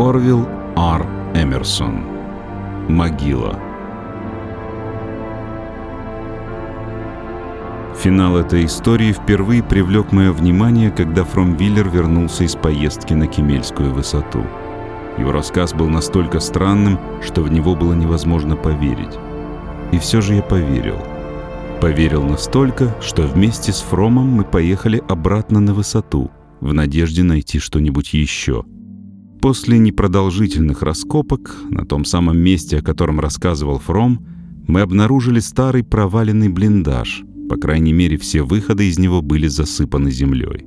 Орвилл Р. Эмерсон. Могила. Финал этой истории впервые привлек мое внимание, когда Фромвиллер вернулся из поездки на Кемельскую высоту. Его рассказ был настолько странным, что в него было невозможно поверить. И все же я поверил. Поверил настолько, что вместе с Фромом мы поехали обратно на высоту, в надежде найти что-нибудь еще. После непродолжительных раскопок на том самом месте, о котором рассказывал Фром, мы обнаружили старый проваленный блиндаж. По крайней мере, все выходы из него были засыпаны землей.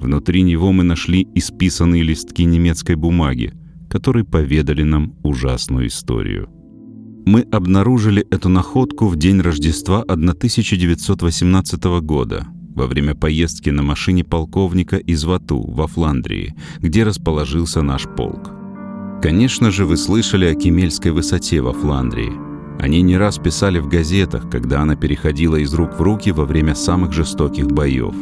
Внутри него мы нашли исписанные листки немецкой бумаги, которые поведали нам ужасную историю. Мы обнаружили эту находку в день Рождества 1918 года, во время поездки на машине полковника из Вату во Фландрии, где расположился наш полк. Конечно же, вы слышали о Кемельской высоте во Фландрии. Они не раз писали в газетах, когда она переходила из рук в руки во время самых жестоких боев.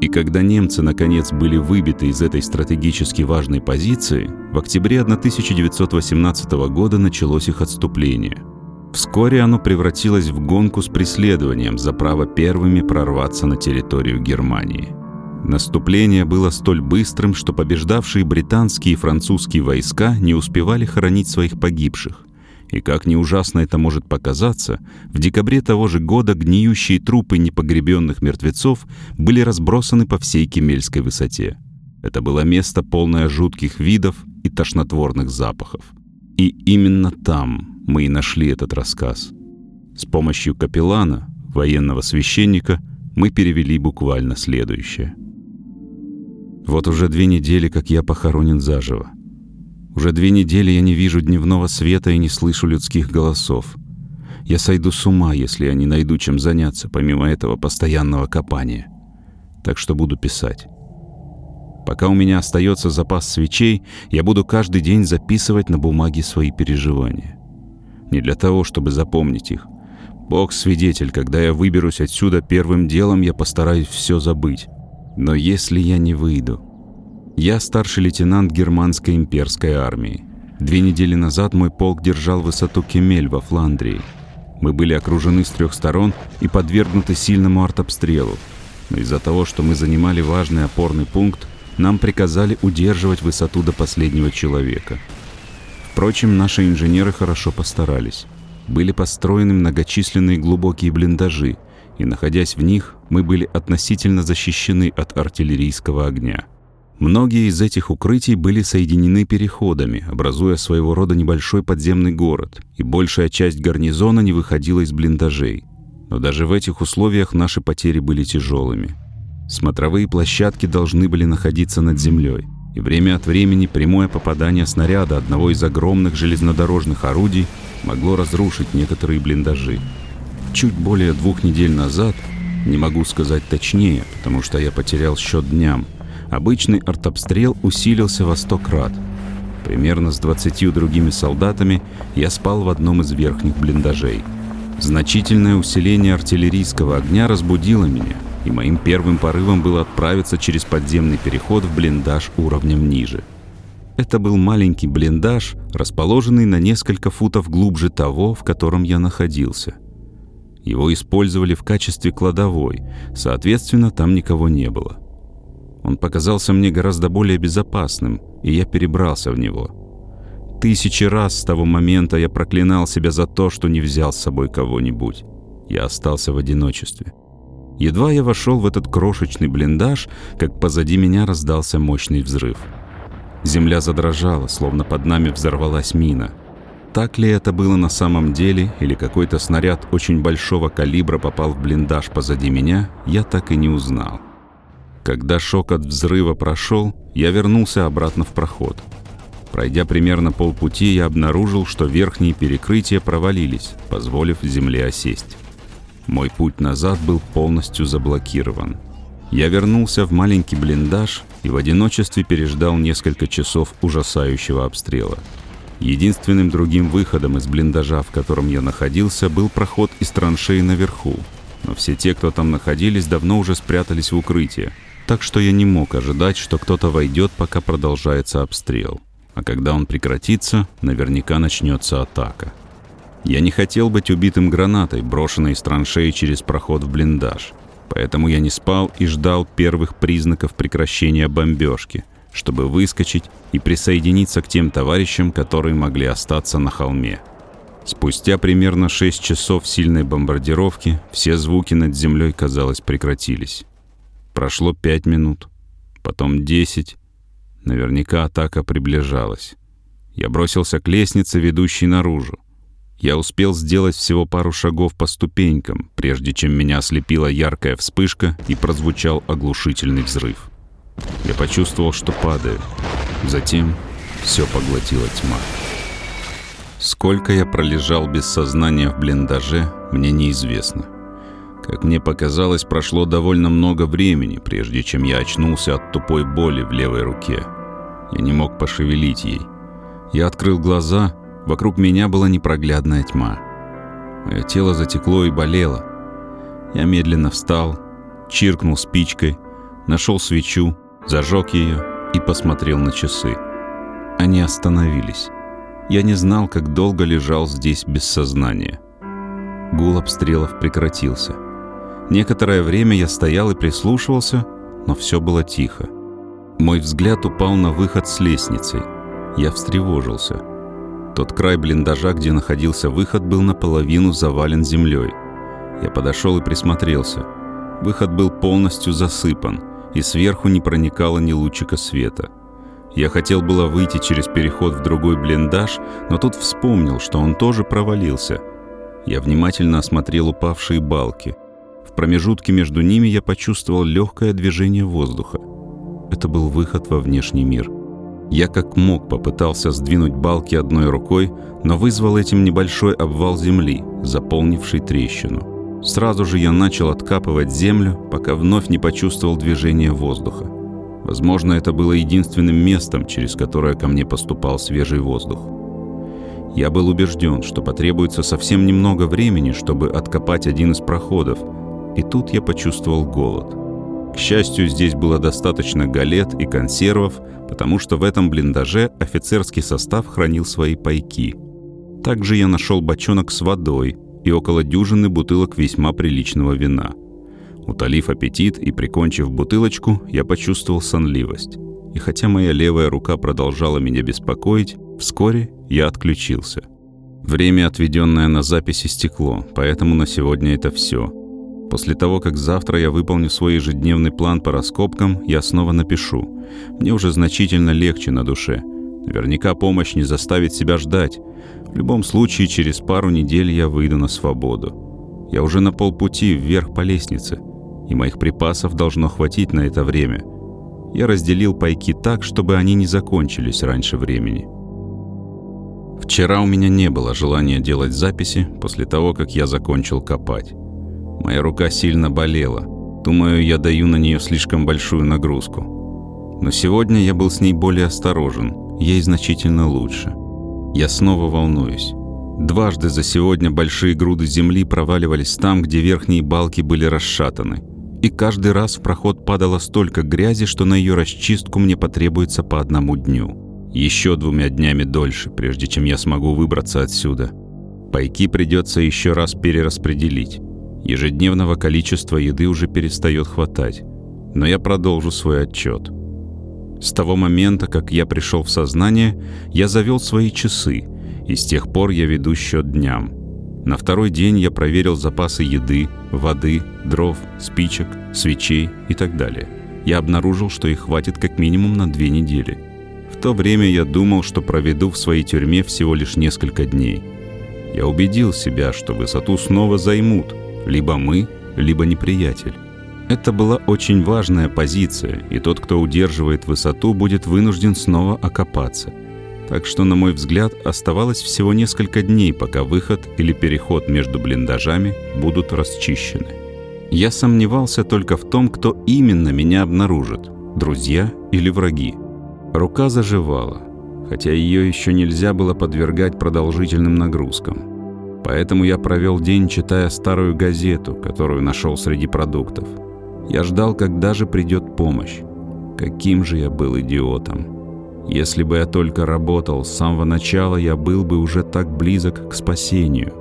И когда немцы наконец были выбиты из этой стратегически важной позиции, в октябре 1918 года началось их отступление – Вскоре оно превратилось в гонку с преследованием за право первыми прорваться на территорию Германии. Наступление было столь быстрым, что побеждавшие британские и французские войска не успевали хоронить своих погибших. И как ни ужасно это может показаться, в декабре того же года гниющие трупы непогребенных мертвецов были разбросаны по всей Кемельской высоте. Это было место, полное жутких видов и тошнотворных запахов. И именно там, мы и нашли этот рассказ. С помощью капеллана, военного священника, мы перевели буквально следующее. Вот уже две недели, как я похоронен заживо. Уже две недели я не вижу дневного света и не слышу людских голосов. Я сойду с ума, если я не найду чем заняться, помимо этого постоянного копания. Так что буду писать. Пока у меня остается запас свечей, я буду каждый день записывать на бумаге свои переживания не для того, чтобы запомнить их. Бог свидетель, когда я выберусь отсюда первым делом, я постараюсь все забыть. Но если я не выйду... Я старший лейтенант германской имперской армии. Две недели назад мой полк держал высоту Кемель во Фландрии. Мы были окружены с трех сторон и подвергнуты сильному артобстрелу. Но из-за того, что мы занимали важный опорный пункт, нам приказали удерживать высоту до последнего человека – Впрочем, наши инженеры хорошо постарались. Были построены многочисленные глубокие блиндажи, и, находясь в них, мы были относительно защищены от артиллерийского огня. Многие из этих укрытий были соединены переходами, образуя своего рода небольшой подземный город, и большая часть гарнизона не выходила из блиндажей. Но даже в этих условиях наши потери были тяжелыми. Смотровые площадки должны были находиться над землей, и время от времени прямое попадание снаряда одного из огромных железнодорожных орудий могло разрушить некоторые блиндажи. Чуть более двух недель назад, не могу сказать точнее, потому что я потерял счет дням, обычный артобстрел усилился во сто крат. Примерно с двадцатью другими солдатами я спал в одном из верхних блиндажей. Значительное усиление артиллерийского огня разбудило меня — и моим первым порывом было отправиться через подземный переход в блиндаж уровнем ниже. Это был маленький блиндаж, расположенный на несколько футов глубже того, в котором я находился. Его использовали в качестве кладовой, соответственно, там никого не было. Он показался мне гораздо более безопасным, и я перебрался в него. Тысячи раз с того момента я проклинал себя за то, что не взял с собой кого-нибудь. Я остался в одиночестве. Едва я вошел в этот крошечный блиндаж, как позади меня раздался мощный взрыв. Земля задрожала, словно под нами взорвалась мина. Так ли это было на самом деле, или какой-то снаряд очень большого калибра попал в блиндаж позади меня, я так и не узнал. Когда шок от взрыва прошел, я вернулся обратно в проход. Пройдя примерно полпути, я обнаружил, что верхние перекрытия провалились, позволив земле осесть. Мой путь назад был полностью заблокирован. Я вернулся в маленький блиндаж и в одиночестве переждал несколько часов ужасающего обстрела. Единственным другим выходом из блиндажа, в котором я находился, был проход из траншеи наверху. Но все те, кто там находились, давно уже спрятались в укрытие, так что я не мог ожидать, что кто-то войдет, пока продолжается обстрел. А когда он прекратится, наверняка начнется атака. Я не хотел быть убитым гранатой, брошенной из траншеи через проход в блиндаж. Поэтому я не спал и ждал первых признаков прекращения бомбежки, чтобы выскочить и присоединиться к тем товарищам, которые могли остаться на холме. Спустя примерно 6 часов сильной бомбардировки все звуки над землей, казалось, прекратились. Прошло 5 минут, потом 10. Наверняка атака приближалась. Я бросился к лестнице, ведущей наружу. Я успел сделать всего пару шагов по ступенькам, прежде чем меня ослепила яркая вспышка и прозвучал оглушительный взрыв. Я почувствовал, что падаю. Затем все поглотила тьма. Сколько я пролежал без сознания в блиндаже, мне неизвестно. Как мне показалось, прошло довольно много времени, прежде чем я очнулся от тупой боли в левой руке. Я не мог пошевелить ей. Я открыл глаза Вокруг меня была непроглядная тьма. Мое тело затекло и болело. Я медленно встал, чиркнул спичкой, нашел свечу, зажег ее и посмотрел на часы. Они остановились. Я не знал, как долго лежал здесь без сознания. Гул обстрелов прекратился. Некоторое время я стоял и прислушивался, но все было тихо. Мой взгляд упал на выход с лестницей. Я встревожился — тот край блиндажа, где находился выход, был наполовину завален землей. Я подошел и присмотрелся. Выход был полностью засыпан, и сверху не проникало ни лучика света. Я хотел было выйти через переход в другой блиндаж, но тут вспомнил, что он тоже провалился. Я внимательно осмотрел упавшие балки. В промежутке между ними я почувствовал легкое движение воздуха. Это был выход во внешний мир — я как мог попытался сдвинуть балки одной рукой, но вызвал этим небольшой обвал земли, заполнивший трещину. Сразу же я начал откапывать землю, пока вновь не почувствовал движение воздуха. Возможно, это было единственным местом, через которое ко мне поступал свежий воздух. Я был убежден, что потребуется совсем немного времени, чтобы откопать один из проходов, и тут я почувствовал голод. К счастью, здесь было достаточно галет и консервов, потому что в этом блиндаже офицерский состав хранил свои пайки. Также я нашел бочонок с водой и около дюжины бутылок весьма приличного вина. Утолив аппетит и прикончив бутылочку, я почувствовал сонливость. И хотя моя левая рука продолжала меня беспокоить, вскоре я отключился. Время, отведенное на записи, стекло, поэтому на сегодня это все. После того, как завтра я выполню свой ежедневный план по раскопкам, я снова напишу. Мне уже значительно легче на душе. Наверняка помощь не заставит себя ждать. В любом случае, через пару недель я выйду на свободу. Я уже на полпути вверх по лестнице, и моих припасов должно хватить на это время. Я разделил пайки так, чтобы они не закончились раньше времени. Вчера у меня не было желания делать записи после того, как я закончил копать. Моя рука сильно болела. Думаю, я даю на нее слишком большую нагрузку. Но сегодня я был с ней более осторожен, ей значительно лучше. Я снова волнуюсь. Дважды за сегодня большие груды земли проваливались там, где верхние балки были расшатаны. И каждый раз в проход падало столько грязи, что на ее расчистку мне потребуется по одному дню. Еще двумя днями дольше, прежде чем я смогу выбраться отсюда. Пайки придется еще раз перераспределить. Ежедневного количества еды уже перестает хватать, но я продолжу свой отчет. С того момента, как я пришел в сознание, я завел свои часы, и с тех пор я веду счет дням. На второй день я проверил запасы еды, воды, дров, спичек, свечей и так далее. Я обнаружил, что их хватит как минимум на две недели. В то время я думал, что проведу в своей тюрьме всего лишь несколько дней. Я убедил себя, что высоту снова займут – либо мы, либо неприятель. Это была очень важная позиция, и тот, кто удерживает высоту, будет вынужден снова окопаться. Так что, на мой взгляд, оставалось всего несколько дней, пока выход или переход между блиндажами будут расчищены. Я сомневался только в том, кто именно меня обнаружит – друзья или враги. Рука заживала, хотя ее еще нельзя было подвергать продолжительным нагрузкам. Поэтому я провел день, читая старую газету, которую нашел среди продуктов. Я ждал, когда же придет помощь. Каким же я был идиотом. Если бы я только работал с самого начала, я был бы уже так близок к спасению.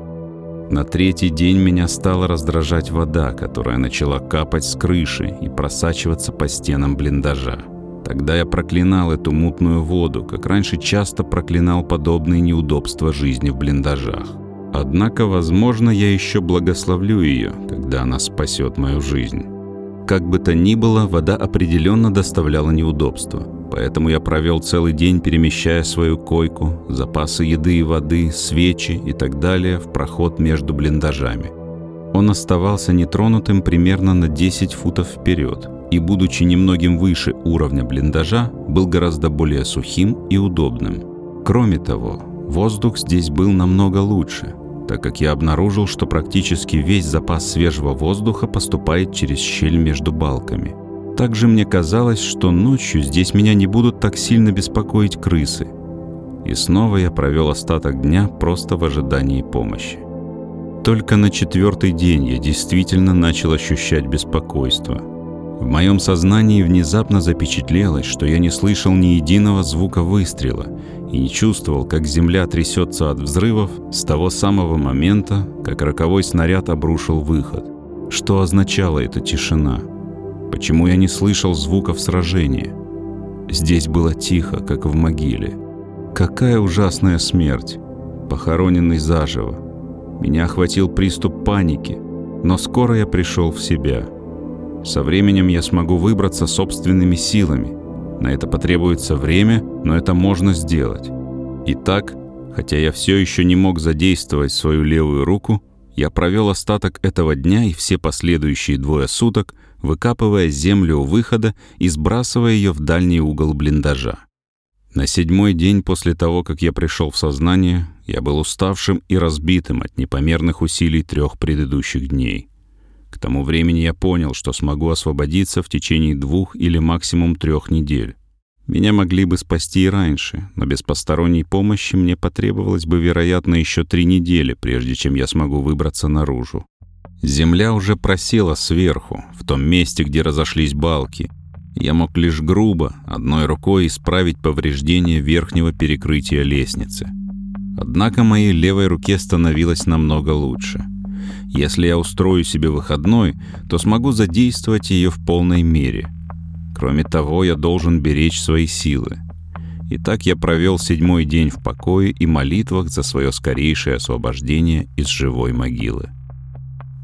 На третий день меня стала раздражать вода, которая начала капать с крыши и просачиваться по стенам блиндажа. Тогда я проклинал эту мутную воду, как раньше часто проклинал подобные неудобства жизни в блиндажах. Однако, возможно, я еще благословлю ее, когда она спасет мою жизнь. Как бы то ни было, вода определенно доставляла неудобства. Поэтому я провел целый день, перемещая свою койку, запасы еды и воды, свечи и так далее в проход между блиндажами. Он оставался нетронутым примерно на 10 футов вперед, и, будучи немногим выше уровня блиндажа, был гораздо более сухим и удобным. Кроме того, воздух здесь был намного лучше, так как я обнаружил, что практически весь запас свежего воздуха поступает через щель между балками. Также мне казалось, что ночью здесь меня не будут так сильно беспокоить крысы. И снова я провел остаток дня просто в ожидании помощи. Только на четвертый день я действительно начал ощущать беспокойство. В моем сознании внезапно запечатлелось, что я не слышал ни единого звука выстрела и не чувствовал, как земля трясется от взрывов с того самого момента, как роковой снаряд обрушил выход. Что означала эта тишина? Почему я не слышал звуков сражения? Здесь было тихо, как в могиле. Какая ужасная смерть! Похороненный заживо. Меня охватил приступ паники, но скоро я пришел в себя. Со временем я смогу выбраться собственными силами. На это потребуется время, но это можно сделать. Итак, хотя я все еще не мог задействовать свою левую руку, я провел остаток этого дня и все последующие двое суток, выкапывая землю у выхода и сбрасывая ее в дальний угол блиндажа. На седьмой день после того, как я пришел в сознание, я был уставшим и разбитым от непомерных усилий трех предыдущих дней. К тому времени я понял, что смогу освободиться в течение двух или максимум трех недель. Меня могли бы спасти и раньше, но без посторонней помощи мне потребовалось бы, вероятно, еще три недели, прежде чем я смогу выбраться наружу. Земля уже просела сверху, в том месте, где разошлись балки — я мог лишь грубо, одной рукой исправить повреждение верхнего перекрытия лестницы. Однако моей левой руке становилось намного лучше. Если я устрою себе выходной, то смогу задействовать ее в полной мере. Кроме того, я должен беречь свои силы. Итак, я провел седьмой день в покое и молитвах за свое скорейшее освобождение из живой могилы.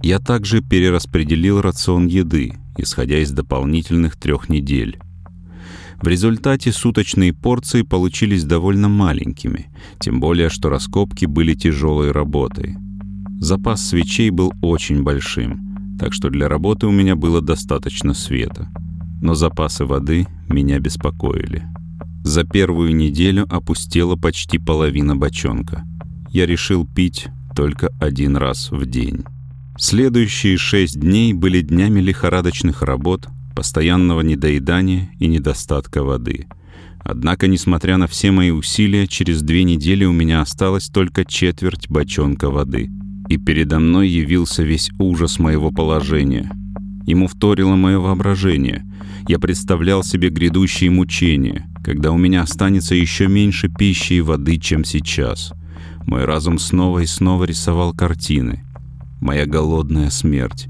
Я также перераспределил рацион еды, исходя из дополнительных трех недель. В результате суточные порции получились довольно маленькими, тем более что раскопки были тяжелой работой. Запас свечей был очень большим, так что для работы у меня было достаточно света. Но запасы воды меня беспокоили. За первую неделю опустела почти половина бочонка. Я решил пить только один раз в день. Следующие шесть дней были днями лихорадочных работ, постоянного недоедания и недостатка воды. Однако, несмотря на все мои усилия, через две недели у меня осталось только четверть бочонка воды. И передо мной явился весь ужас моего положения. Ему вторило мое воображение. Я представлял себе грядущие мучения, когда у меня останется еще меньше пищи и воды, чем сейчас. Мой разум снова и снова рисовал картины моя голодная смерть.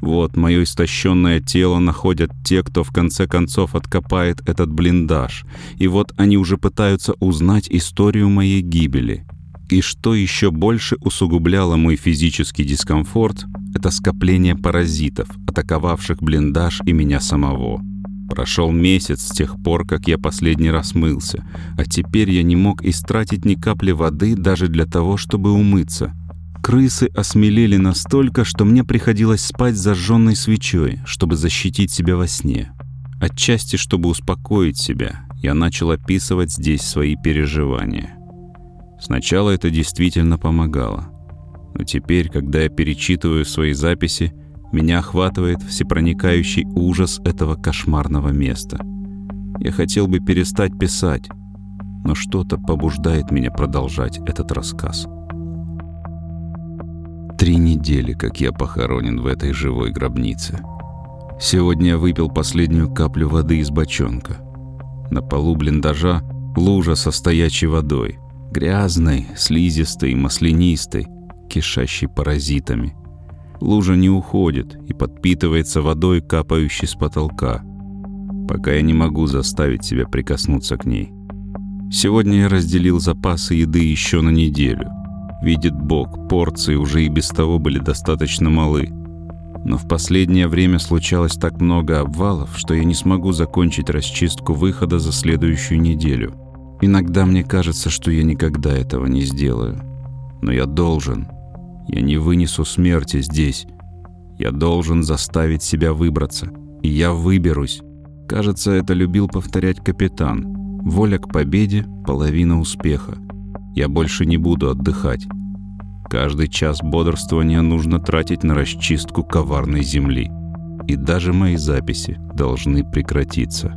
Вот мое истощенное тело находят те, кто в конце концов откопает этот блиндаж. И вот они уже пытаются узнать историю моей гибели. И что еще больше усугубляло мой физический дискомфорт, это скопление паразитов, атаковавших блиндаж и меня самого. Прошел месяц с тех пор, как я последний раз мылся, а теперь я не мог истратить ни капли воды даже для того, чтобы умыться — Крысы осмелели настолько, что мне приходилось спать зажженной свечой, чтобы защитить себя во сне. Отчасти, чтобы успокоить себя, я начал описывать здесь свои переживания. Сначала это действительно помогало. Но теперь, когда я перечитываю свои записи, меня охватывает всепроникающий ужас этого кошмарного места. Я хотел бы перестать писать, но что-то побуждает меня продолжать этот рассказ. Три недели, как я похоронен в этой живой гробнице. Сегодня я выпил последнюю каплю воды из бочонка. На полу блиндажа Лужа со стоячей водой. Грязной, слизистой, маслянистой, кишащей паразитами. Лужа не уходит и подпитывается водой, капающей с потолка. Пока я не могу заставить себя прикоснуться к ней. Сегодня я разделил запасы еды еще на неделю. Видит Бог, порции уже и без того были достаточно малы. Но в последнее время случалось так много обвалов, что я не смогу закончить расчистку выхода за следующую неделю. Иногда мне кажется, что я никогда этого не сделаю. Но я должен. Я не вынесу смерти здесь. Я должен заставить себя выбраться. И я выберусь. Кажется, это любил повторять капитан. Воля к победе — половина успеха. Я больше не буду отдыхать. Каждый час бодрствования нужно тратить на расчистку коварной земли. И даже мои записи должны прекратиться.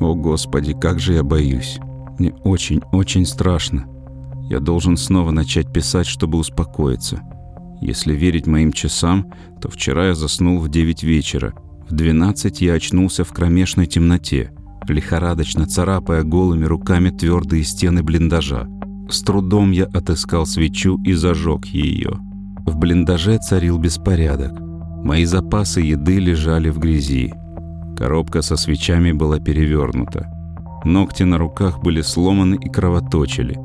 О, Господи, как же я боюсь. Мне очень-очень страшно. Я должен снова начать писать, чтобы успокоиться. Если верить моим часам, то вчера я заснул в 9 вечера. В 12 я очнулся в кромешной темноте, лихорадочно царапая голыми руками твердые стены блиндажа. С трудом я отыскал свечу и зажег ее. В блиндаже царил беспорядок. Мои запасы еды лежали в грязи. Коробка со свечами была перевернута. Ногти на руках были сломаны и кровоточили.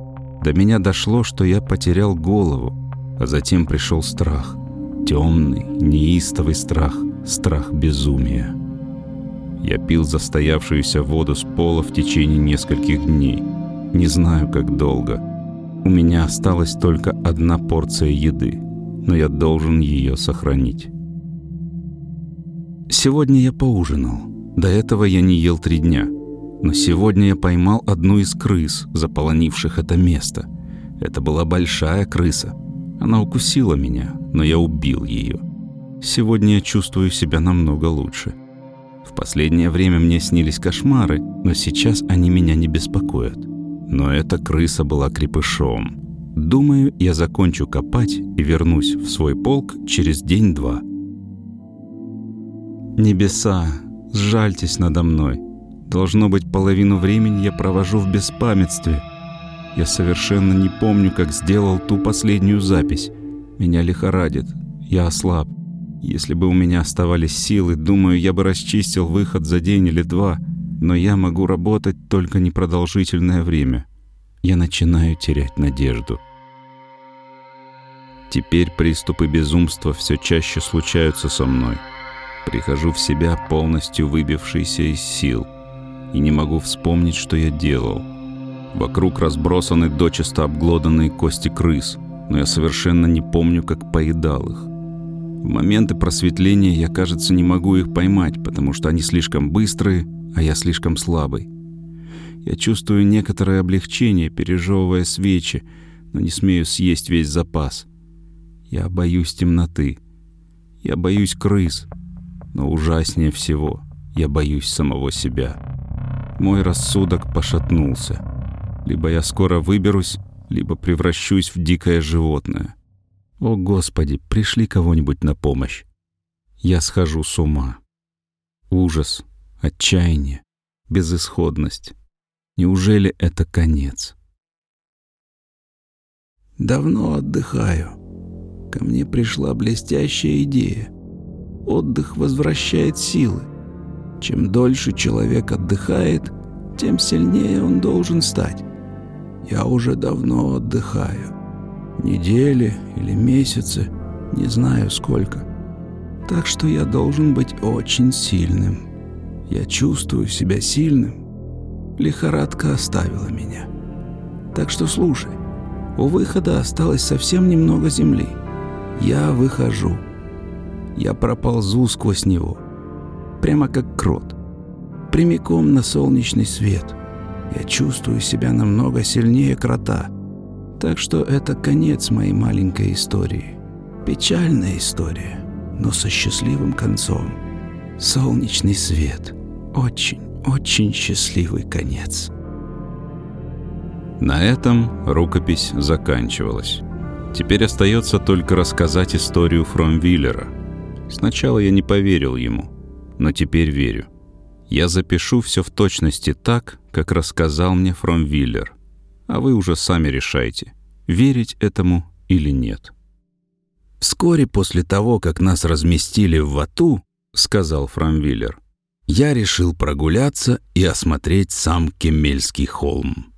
До меня дошло, что я потерял голову, а затем пришел страх. Темный, неистовый страх, страх безумия. Я пил застоявшуюся воду с пола в течение нескольких дней. Не знаю, как долго. У меня осталась только одна порция еды, но я должен ее сохранить. Сегодня я поужинал. До этого я не ел три дня. Но сегодня я поймал одну из крыс, заполонивших это место. Это была большая крыса. Она укусила меня, но я убил ее. Сегодня я чувствую себя намного лучше. В последнее время мне снились кошмары, но сейчас они меня не беспокоят. Но эта крыса была крепышом. Думаю, я закончу копать и вернусь в свой полк через день-два. Небеса, сжальтесь надо мной. Должно быть, половину времени я провожу в беспамятстве. Я совершенно не помню, как сделал ту последнюю запись. Меня лихорадит. Я ослаб. Если бы у меня оставались силы, думаю, я бы расчистил выход за день или два — но я могу работать только непродолжительное время. Я начинаю терять надежду. Теперь приступы безумства все чаще случаются со мной. Прихожу в себя, полностью выбившийся из сил, и не могу вспомнить, что я делал. Вокруг разбросаны дочисто обглоданные кости крыс, но я совершенно не помню, как поедал их. В моменты просветления я, кажется, не могу их поймать, потому что они слишком быстрые, а я слишком слабый. Я чувствую некоторое облегчение, пережевывая свечи, но не смею съесть весь запас. Я боюсь темноты. Я боюсь крыс. Но ужаснее всего, я боюсь самого себя. Мой рассудок пошатнулся. Либо я скоро выберусь, либо превращусь в дикое животное. О, Господи, пришли кого-нибудь на помощь. Я схожу с ума. Ужас, отчаяние, безысходность. Неужели это конец? Давно отдыхаю. Ко мне пришла блестящая идея. Отдых возвращает силы. Чем дольше человек отдыхает, тем сильнее он должен стать. Я уже давно отдыхаю. Недели или месяцы, не знаю сколько. Так что я должен быть очень сильным. Я чувствую себя сильным. Лихорадка оставила меня. Так что слушай, у выхода осталось совсем немного земли. Я выхожу. Я проползу сквозь него. Прямо как крот. Прямиком на солнечный свет. Я чувствую себя намного сильнее крота. Так что это конец моей маленькой истории. Печальная история, но со счастливым концом. Солнечный свет — очень, очень счастливый конец. На этом рукопись заканчивалась. Теперь остается только рассказать историю Фромвиллера. Сначала я не поверил ему, но теперь верю. Я запишу все в точности так, как рассказал мне Фромвиллер. А вы уже сами решайте, верить этому или нет. Вскоре после того, как нас разместили в Вату, сказал Фрамвиллер, я решил прогуляться и осмотреть сам Кемельский холм.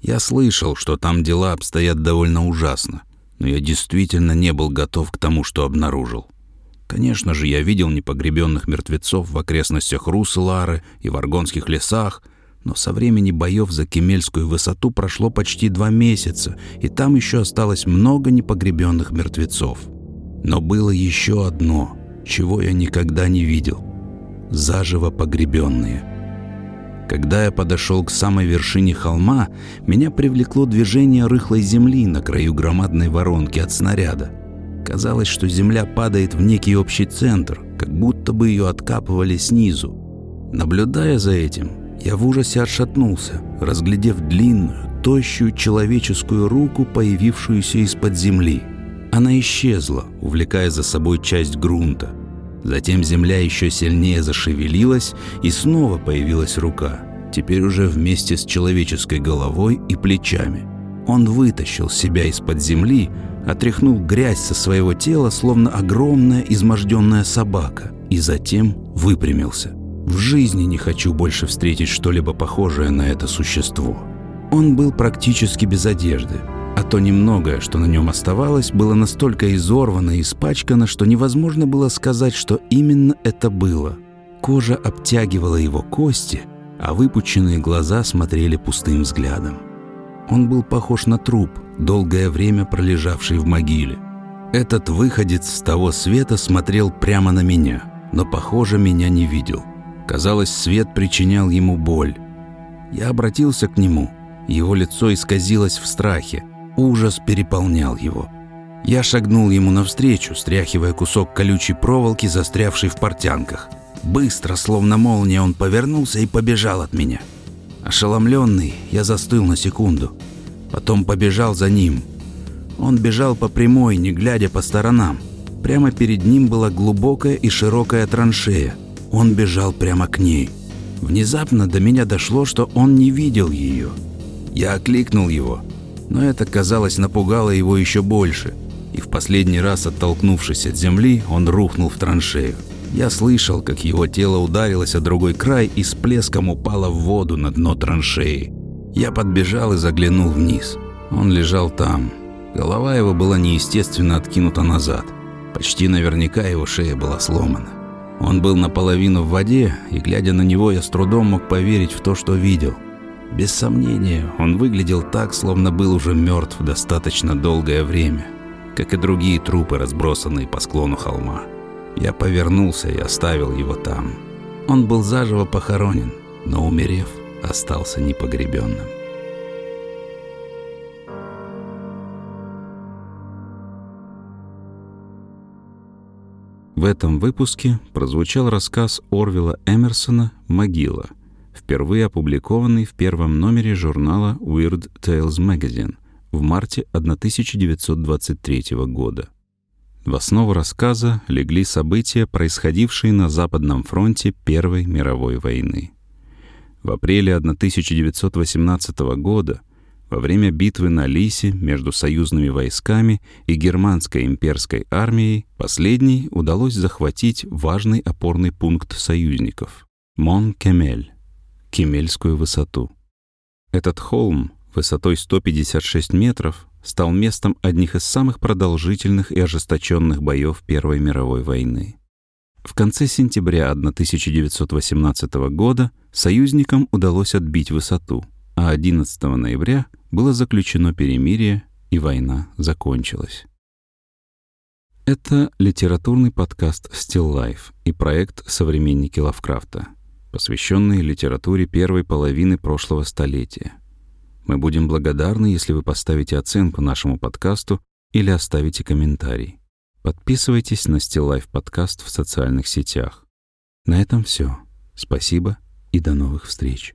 Я слышал, что там дела обстоят довольно ужасно, но я действительно не был готов к тому, что обнаружил. Конечно же, я видел непогребенных мертвецов в окрестностях Руселары и в Аргонских лесах, но со времени боев за Кемельскую высоту прошло почти два месяца, и там еще осталось много непогребенных мертвецов. Но было еще одно, чего я никогда не видел. Заживо погребенные. Когда я подошел к самой вершине холма, меня привлекло движение рыхлой земли на краю громадной воронки от снаряда. Казалось, что земля падает в некий общий центр, как будто бы ее откапывали снизу. Наблюдая за этим, я в ужасе отшатнулся, разглядев длинную, тощую человеческую руку, появившуюся из-под земли. Она исчезла, увлекая за собой часть грунта. Затем земля еще сильнее зашевелилась, и снова появилась рука, теперь уже вместе с человеческой головой и плечами. Он вытащил себя из-под земли, отряхнул грязь со своего тела, словно огромная изможденная собака, и затем выпрямился. В жизни не хочу больше встретить что-либо похожее на это существо. Он был практически без одежды, а то немногое, что на нем оставалось, было настолько изорвано и испачкано, что невозможно было сказать, что именно это было. Кожа обтягивала его кости, а выпученные глаза смотрели пустым взглядом. Он был похож на труп, долгое время пролежавший в могиле. Этот выходец с того света смотрел прямо на меня, но, похоже, меня не видел. Казалось, свет причинял ему боль. Я обратился к нему. Его лицо исказилось в страхе. Ужас переполнял его. Я шагнул ему навстречу, стряхивая кусок колючей проволоки, застрявший в портянках. Быстро, словно молния, он повернулся и побежал от меня. Ошеломленный, я застыл на секунду. Потом побежал за ним. Он бежал по прямой, не глядя по сторонам. Прямо перед ним была глубокая и широкая траншея. Он бежал прямо к ней. Внезапно до меня дошло, что он не видел ее. Я окликнул его – но это, казалось, напугало его еще больше, и в последний раз, оттолкнувшись от земли, он рухнул в траншею. Я слышал, как его тело ударилось о другой край и с плеском упало в воду на дно траншеи. Я подбежал и заглянул вниз. Он лежал там. Голова его была неестественно откинута назад. Почти наверняка его шея была сломана. Он был наполовину в воде, и, глядя на него, я с трудом мог поверить в то, что видел – без сомнения, он выглядел так, словно был уже мертв достаточно долгое время, как и другие трупы, разбросанные по склону холма. Я повернулся и оставил его там. Он был заживо похоронен, но, умерев, остался непогребенным. В этом выпуске прозвучал рассказ Орвила Эмерсона «Могила», впервые опубликованный в первом номере журнала Weird Tales Magazine в марте 1923 года. В основу рассказа легли события, происходившие на Западном фронте Первой мировой войны. В апреле 1918 года, во время битвы на Лисе между союзными войсками и германской имперской армией, последней удалось захватить важный опорный пункт союзников — Мон-Кемель, Кемельскую высоту. Этот холм высотой 156 метров стал местом одних из самых продолжительных и ожесточенных боев Первой мировой войны. В конце сентября 1918 года союзникам удалось отбить высоту, а 11 ноября было заключено перемирие, и война закончилась. Это литературный подкаст Still Life и проект «Современники Лавкрафта» посвященный литературе первой половины прошлого столетия. Мы будем благодарны, если вы поставите оценку нашему подкасту или оставите комментарий. Подписывайтесь на Still Life подкаст в социальных сетях. На этом все. Спасибо и до новых встреч.